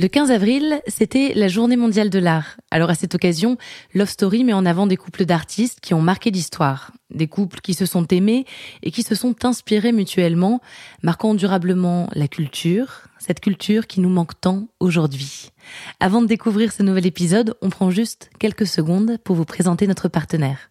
Le 15 avril, c'était la journée mondiale de l'art. Alors à cette occasion, Love Story met en avant des couples d'artistes qui ont marqué l'histoire. Des couples qui se sont aimés et qui se sont inspirés mutuellement, marquant durablement la culture, cette culture qui nous manque tant aujourd'hui. Avant de découvrir ce nouvel épisode, on prend juste quelques secondes pour vous présenter notre partenaire.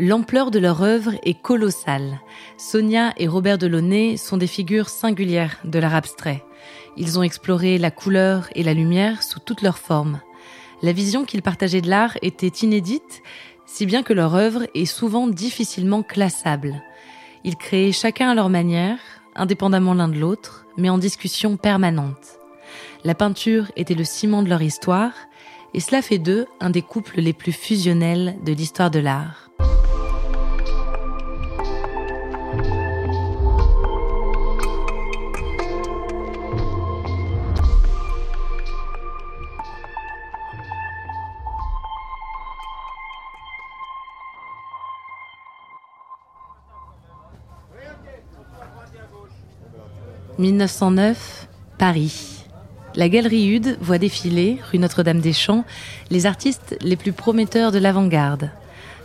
L'ampleur de leur œuvre est colossale. Sonia et Robert Delaunay sont des figures singulières de l'art abstrait. Ils ont exploré la couleur et la lumière sous toutes leurs formes. La vision qu'ils partageaient de l'art était inédite, si bien que leur œuvre est souvent difficilement classable. Ils créaient chacun à leur manière, indépendamment l'un de l'autre, mais en discussion permanente. La peinture était le ciment de leur histoire, et cela fait d'eux un des couples les plus fusionnels de l'histoire de l'art. 1909, Paris. La Galerie Hude voit défiler, rue Notre-Dame-des-Champs, les artistes les plus prometteurs de l'avant-garde.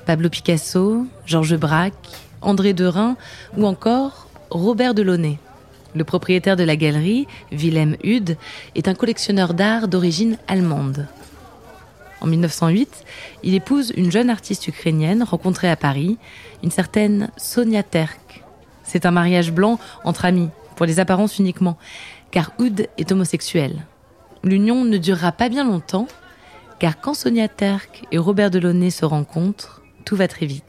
Pablo Picasso, Georges Braque, André Derain ou encore Robert Delaunay. Le propriétaire de la galerie, Wilhelm Hude, est un collectionneur d'art d'origine allemande. En 1908, il épouse une jeune artiste ukrainienne rencontrée à Paris, une certaine Sonia Terk. C'est un mariage blanc entre amis, pour les apparences uniquement, car Oud est homosexuel. L'union ne durera pas bien longtemps, car quand Sonia Terk et Robert Delaunay se rencontrent, tout va très vite.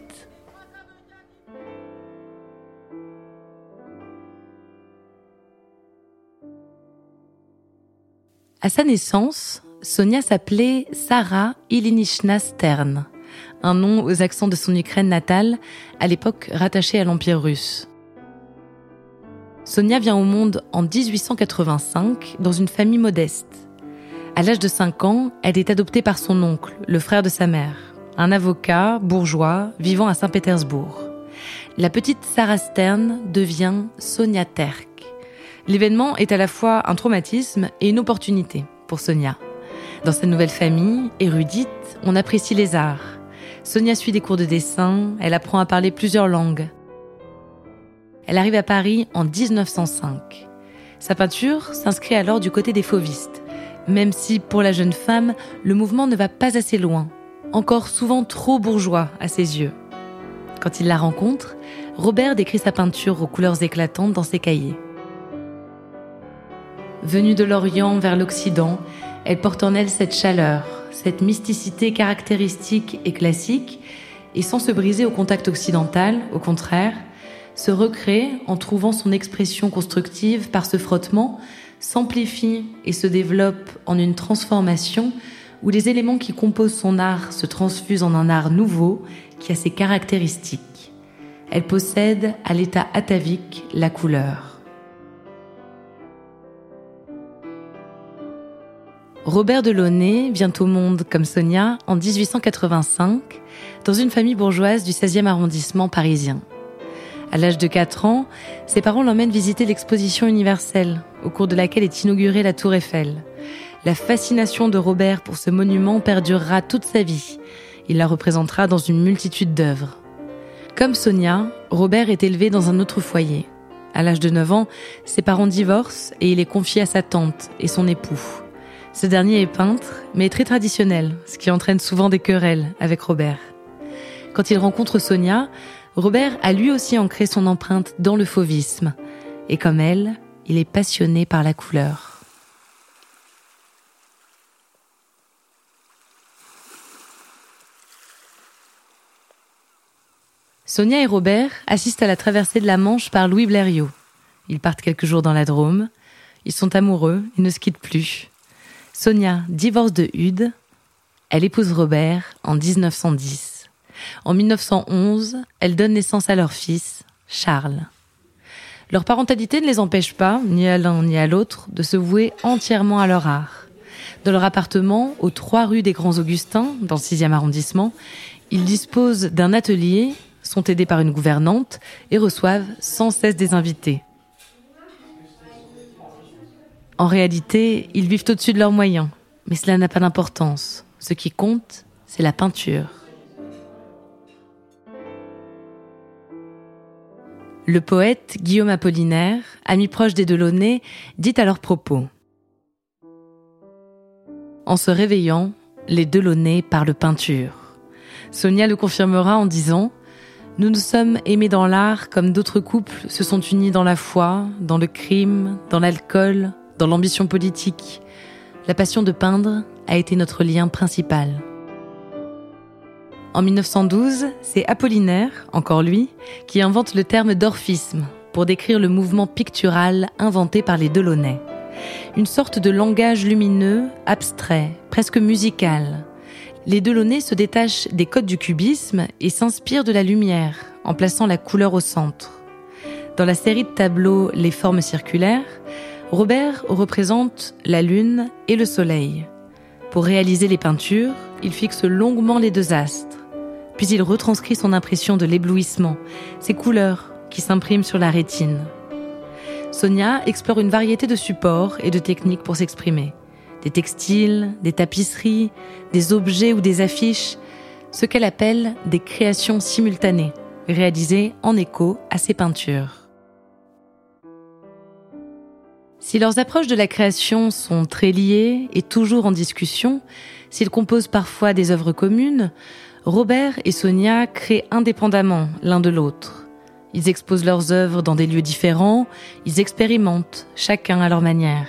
À sa naissance, Sonia s'appelait Sarah Ilinishna Stern, un nom aux accents de son Ukraine natale, à l'époque rattachée à l'Empire russe. Sonia vient au monde en 1885 dans une famille modeste. À l'âge de 5 ans, elle est adoptée par son oncle, le frère de sa mère, un avocat bourgeois vivant à Saint-Pétersbourg. La petite Sarah Stern devient Sonia Terk. L'événement est à la fois un traumatisme et une opportunité pour Sonia. Dans sa nouvelle famille, érudite, on apprécie les arts. Sonia suit des cours de dessin, elle apprend à parler plusieurs langues. Elle arrive à Paris en 1905. Sa peinture s'inscrit alors du côté des fauvistes, même si pour la jeune femme, le mouvement ne va pas assez loin, encore souvent trop bourgeois à ses yeux. Quand il la rencontre, Robert décrit sa peinture aux couleurs éclatantes dans ses cahiers. Venue de l'Orient vers l'Occident, elle porte en elle cette chaleur, cette mysticité caractéristique et classique, et sans se briser au contact occidental, au contraire, se recrée en trouvant son expression constructive par ce frottement, s'amplifie et se développe en une transformation où les éléments qui composent son art se transfusent en un art nouveau qui a ses caractéristiques. Elle possède à l'état atavique la couleur. Robert Delaunay vient au monde comme Sonia en 1885 dans une famille bourgeoise du 16e arrondissement parisien. À l'âge de 4 ans, ses parents l'emmènent visiter l'exposition universelle, au cours de laquelle est inaugurée la Tour Eiffel. La fascination de Robert pour ce monument perdurera toute sa vie. Il la représentera dans une multitude d'œuvres. Comme Sonia, Robert est élevé dans un autre foyer. À l'âge de 9 ans, ses parents divorcent et il est confié à sa tante et son époux. Ce dernier est peintre, mais très traditionnel, ce qui entraîne souvent des querelles avec Robert. Quand il rencontre Sonia, Robert a lui aussi ancré son empreinte dans le fauvisme. Et comme elle, il est passionné par la couleur. Sonia et Robert assistent à la traversée de la Manche par Louis Blériot. Ils partent quelques jours dans la Drôme. Ils sont amoureux, ils ne se quittent plus. Sonia divorce de Hude. Elle épouse Robert en 1910. En 1911, elle donne naissance à leur fils, Charles. Leur parentalité ne les empêche pas, ni à l'un ni à l'autre, de se vouer entièrement à leur art. Dans leur appartement, aux trois rues des Grands Augustins, dans le 6e arrondissement, ils disposent d'un atelier, sont aidés par une gouvernante et reçoivent sans cesse des invités. En réalité, ils vivent au-dessus de leurs moyens, mais cela n'a pas d'importance. Ce qui compte, c'est la peinture. Le poète Guillaume Apollinaire, ami proche des Delaunay, dit à leur propos En se réveillant, les Delaunay parlent peinture. Sonia le confirmera en disant Nous nous sommes aimés dans l'art comme d'autres couples se sont unis dans la foi, dans le crime, dans l'alcool, dans l'ambition politique. La passion de peindre a été notre lien principal. En 1912, c'est Apollinaire, encore lui, qui invente le terme d'orphisme pour décrire le mouvement pictural inventé par les Delaunay. Une sorte de langage lumineux, abstrait, presque musical. Les Delaunay se détachent des codes du cubisme et s'inspirent de la lumière en plaçant la couleur au centre. Dans la série de tableaux Les formes circulaires, Robert représente la lune et le soleil. Pour réaliser les peintures, il fixe longuement les deux astres. Puis il retranscrit son impression de l'éblouissement, ces couleurs qui s'impriment sur la rétine. Sonia explore une variété de supports et de techniques pour s'exprimer. Des textiles, des tapisseries, des objets ou des affiches, ce qu'elle appelle des créations simultanées, réalisées en écho à ses peintures. Si leurs approches de la création sont très liées et toujours en discussion, s'ils composent parfois des œuvres communes, Robert et Sonia créent indépendamment l'un de l'autre. Ils exposent leurs œuvres dans des lieux différents, ils expérimentent, chacun à leur manière.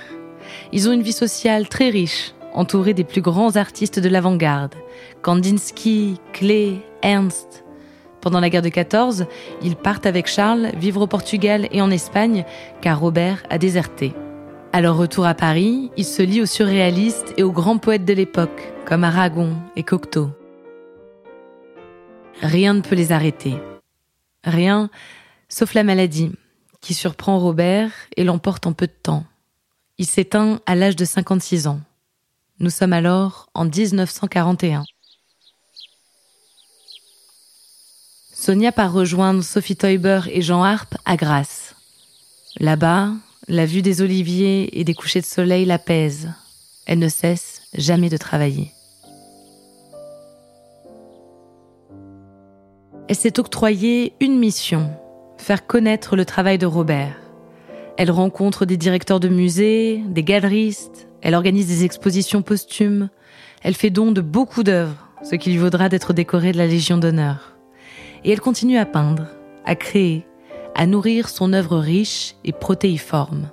Ils ont une vie sociale très riche, entourée des plus grands artistes de l'avant-garde, Kandinsky, Klee, Ernst. Pendant la guerre de 14, ils partent avec Charles vivre au Portugal et en Espagne, car Robert a déserté. À leur retour à Paris, ils se lient aux surréalistes et aux grands poètes de l'époque, comme Aragon et Cocteau. Rien ne peut les arrêter. Rien, sauf la maladie, qui surprend Robert et l'emporte en peu de temps. Il s'éteint à l'âge de 56 ans. Nous sommes alors en 1941. Sonia part rejoindre Sophie Teuber et Jean Harpe à Grasse. Là-bas, la vue des oliviers et des couchers de soleil l'apaise. Elle ne cesse jamais de travailler. Elle s'est octroyée une mission, faire connaître le travail de Robert. Elle rencontre des directeurs de musées, des galeristes, elle organise des expositions posthumes, elle fait don de beaucoup d'œuvres, ce qui lui vaudra d'être décorée de la Légion d'honneur. Et elle continue à peindre, à créer, à nourrir son œuvre riche et protéiforme.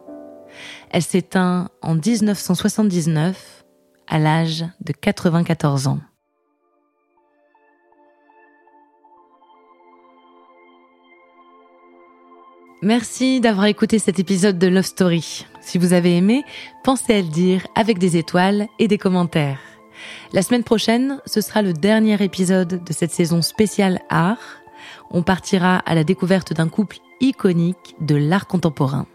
Elle s'éteint en 1979 à l'âge de 94 ans. Merci d'avoir écouté cet épisode de Love Story. Si vous avez aimé, pensez à le dire avec des étoiles et des commentaires. La semaine prochaine, ce sera le dernier épisode de cette saison spéciale art. On partira à la découverte d'un couple iconique de l'art contemporain.